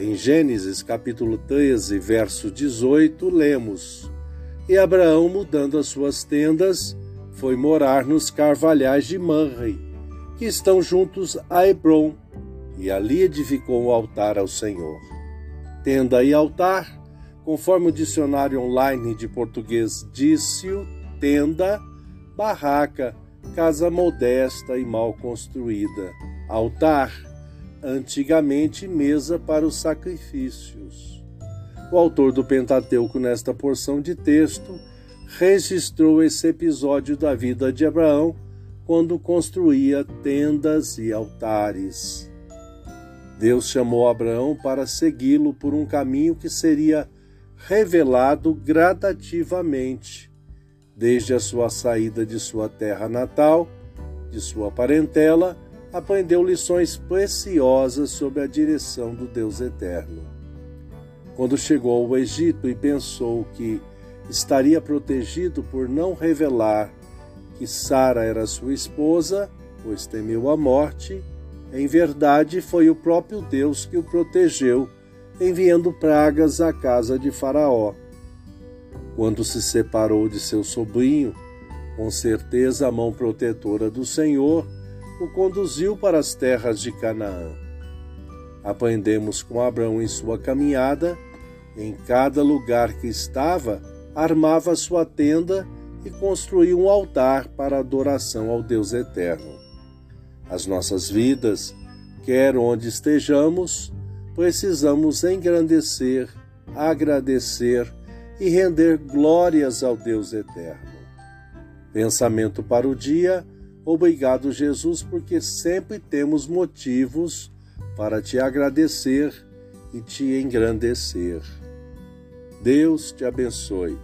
Em Gênesis capítulo 13, verso 18, lemos: E Abraão, mudando as suas tendas, foi morar nos carvalhais de Manre, que estão juntos a Hebron, e ali edificou um altar ao Senhor. Tenda e altar, conforme o dicionário online de português disse, tenda, barraca, casa modesta e mal construída. Altar, antigamente mesa para os sacrifícios. O autor do Pentateuco, nesta porção de texto, registrou esse episódio da vida de Abraão quando construía tendas e altares. Deus chamou Abraão para segui-lo por um caminho que seria revelado gradativamente, desde a sua saída de sua terra natal, de sua parentela, aprendeu lições preciosas sob a direção do Deus Eterno. Quando chegou ao Egito e pensou que estaria protegido por não revelar que Sara era sua esposa, pois temeu a morte, em verdade foi o próprio Deus que o protegeu, enviando pragas à casa de Faraó. Quando se separou de seu sobrinho, com certeza a mão protetora do Senhor o conduziu para as terras de Canaã. Aprendemos com Abraão em sua caminhada, em cada lugar que estava, armava sua tenda e construía um altar para adoração ao Deus eterno. As nossas vidas, quer onde estejamos, precisamos engrandecer, agradecer e render glórias ao Deus eterno. Pensamento para o dia Obrigado, Jesus, porque sempre temos motivos para te agradecer e te engrandecer. Deus te abençoe.